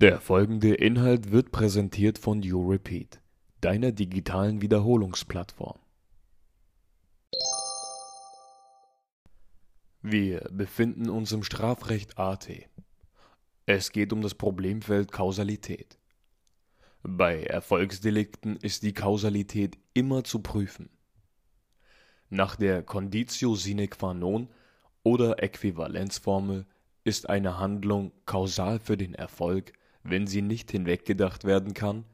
Der folgende Inhalt wird präsentiert von YouRepeat, deiner digitalen Wiederholungsplattform. Wir befinden uns im Strafrecht AT. Es geht um das Problemfeld Kausalität. Bei Erfolgsdelikten ist die Kausalität immer zu prüfen. Nach der Conditio sine qua non oder Äquivalenzformel ist eine Handlung kausal für den Erfolg, wenn sie nicht hinweggedacht werden kann,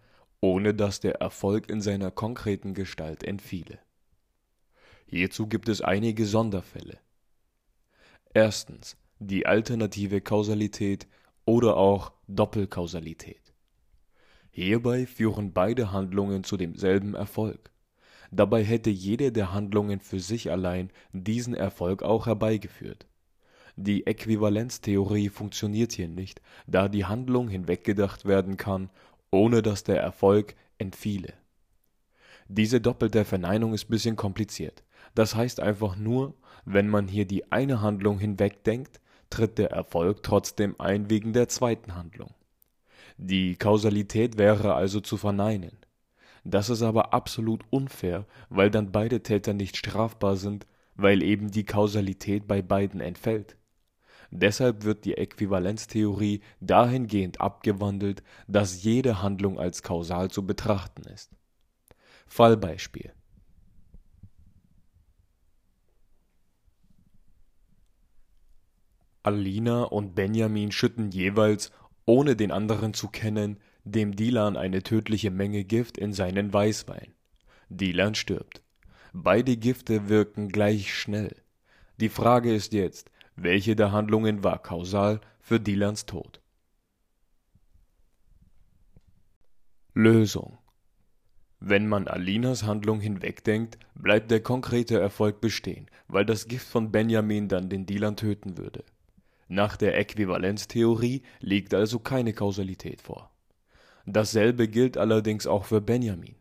ohne dass der Erfolg in seiner konkreten Gestalt entfiele. Hierzu gibt es einige Sonderfälle. Erstens die alternative Kausalität oder auch Doppelkausalität. Hierbei führen beide Handlungen zu demselben Erfolg. Dabei hätte jede der Handlungen für sich allein diesen Erfolg auch herbeigeführt. Die Äquivalenztheorie funktioniert hier nicht, da die Handlung hinweggedacht werden kann, ohne dass der Erfolg entfiele. Diese doppelte Verneinung ist bisschen kompliziert. Das heißt einfach nur, wenn man hier die eine Handlung hinwegdenkt, tritt der Erfolg trotzdem ein wegen der zweiten Handlung. Die Kausalität wäre also zu verneinen. Das ist aber absolut unfair, weil dann beide Täter nicht strafbar sind, weil eben die Kausalität bei beiden entfällt. Deshalb wird die Äquivalenztheorie dahingehend abgewandelt, dass jede Handlung als kausal zu betrachten ist. Fallbeispiel Alina und Benjamin schütten jeweils, ohne den anderen zu kennen, dem Dilan eine tödliche Menge Gift in seinen Weißwein. Dilan stirbt. Beide Gifte wirken gleich schnell. Die Frage ist jetzt, welche der Handlungen war kausal für Dilans Tod? Lösung Wenn man Alinas Handlung hinwegdenkt, bleibt der konkrete Erfolg bestehen, weil das Gift von Benjamin dann den Dilan töten würde. Nach der Äquivalenztheorie liegt also keine Kausalität vor. Dasselbe gilt allerdings auch für Benjamin.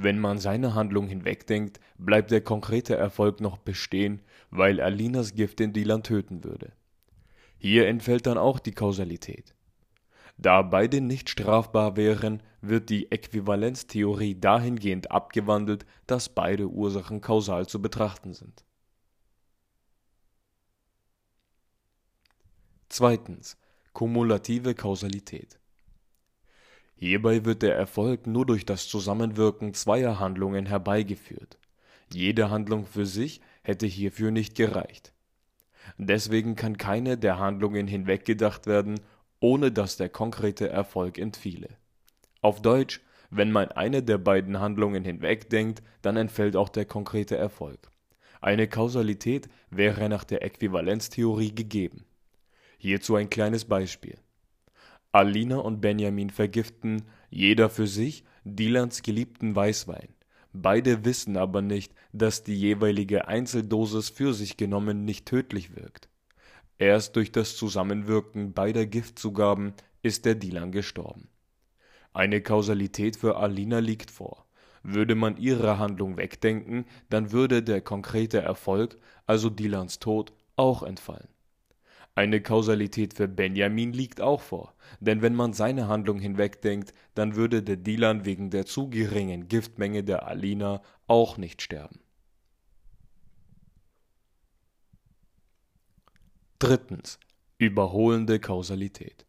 Wenn man seine Handlung hinwegdenkt, bleibt der konkrete Erfolg noch bestehen, weil Alinas Gift den Dealer töten würde. Hier entfällt dann auch die Kausalität. Da beide nicht strafbar wären, wird die Äquivalenztheorie dahingehend abgewandelt, dass beide Ursachen kausal zu betrachten sind. Zweitens. Kumulative Kausalität. Hierbei wird der Erfolg nur durch das Zusammenwirken zweier Handlungen herbeigeführt. Jede Handlung für sich hätte hierfür nicht gereicht. Deswegen kann keine der Handlungen hinweggedacht werden, ohne dass der konkrete Erfolg entfiele. Auf Deutsch, wenn man eine der beiden Handlungen hinwegdenkt, dann entfällt auch der konkrete Erfolg. Eine Kausalität wäre nach der Äquivalenztheorie gegeben Hierzu ein kleines Beispiel. Alina und Benjamin vergiften, jeder für sich, Dilans geliebten Weißwein. Beide wissen aber nicht, dass die jeweilige Einzeldosis für sich genommen nicht tödlich wirkt. Erst durch das Zusammenwirken beider Giftzugaben ist der Dilan gestorben. Eine Kausalität für Alina liegt vor. Würde man ihre Handlung wegdenken, dann würde der konkrete Erfolg, also Dilans Tod, auch entfallen. Eine Kausalität für Benjamin liegt auch vor, denn wenn man seine Handlung hinwegdenkt, dann würde der Dilan wegen der zu geringen Giftmenge der Alina auch nicht sterben. Drittens. Überholende Kausalität.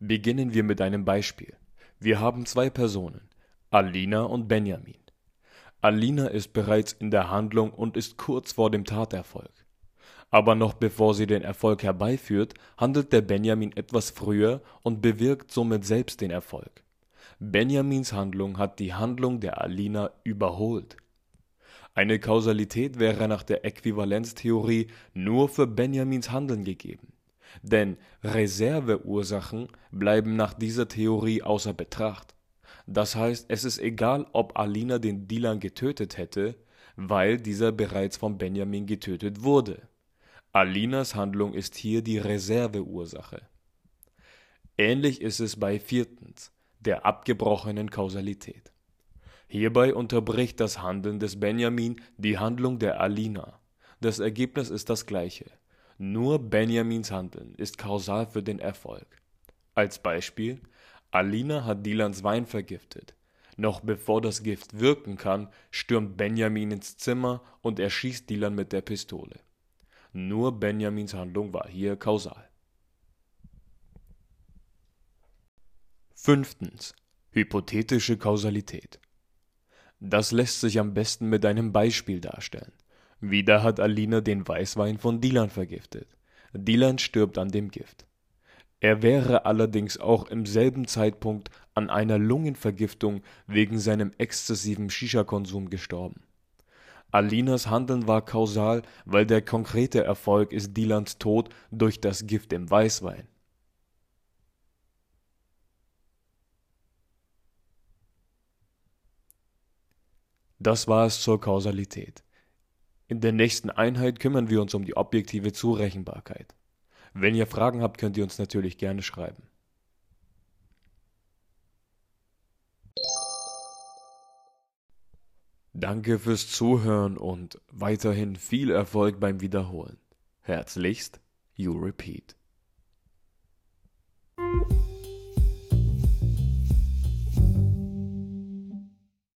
Beginnen wir mit einem Beispiel. Wir haben zwei Personen, Alina und Benjamin. Alina ist bereits in der Handlung und ist kurz vor dem Taterfolg. Aber noch bevor sie den Erfolg herbeiführt, handelt der Benjamin etwas früher und bewirkt somit selbst den Erfolg. Benjamins Handlung hat die Handlung der Alina überholt. Eine Kausalität wäre nach der Äquivalenztheorie nur für Benjamins Handeln gegeben. Denn Reserveursachen bleiben nach dieser Theorie außer Betracht. Das heißt, es ist egal, ob Alina den Dilan getötet hätte, weil dieser bereits von Benjamin getötet wurde. Alinas Handlung ist hier die Reserveursache. Ähnlich ist es bei viertens, der abgebrochenen Kausalität. Hierbei unterbricht das Handeln des Benjamin die Handlung der Alina. Das Ergebnis ist das gleiche. Nur Benjamins Handeln ist kausal für den Erfolg. Als Beispiel, Alina hat Dilans Wein vergiftet. Noch bevor das Gift wirken kann, stürmt Benjamin ins Zimmer und erschießt Dilan mit der Pistole. Nur Benjamins Handlung war hier kausal. Fünftens. Hypothetische Kausalität. Das lässt sich am besten mit einem Beispiel darstellen. Wieder hat Alina den Weißwein von Dilan vergiftet. Dilan stirbt an dem Gift. Er wäre allerdings auch im selben Zeitpunkt an einer Lungenvergiftung wegen seinem exzessiven Shisha-Konsum gestorben. Alinas Handeln war kausal, weil der konkrete Erfolg ist Dilans Tod durch das Gift im Weißwein. Das war es zur Kausalität. In der nächsten Einheit kümmern wir uns um die objektive Zurechenbarkeit. Wenn ihr Fragen habt, könnt ihr uns natürlich gerne schreiben. Danke fürs Zuhören und weiterhin viel Erfolg beim Wiederholen. Herzlichst, You Repeat.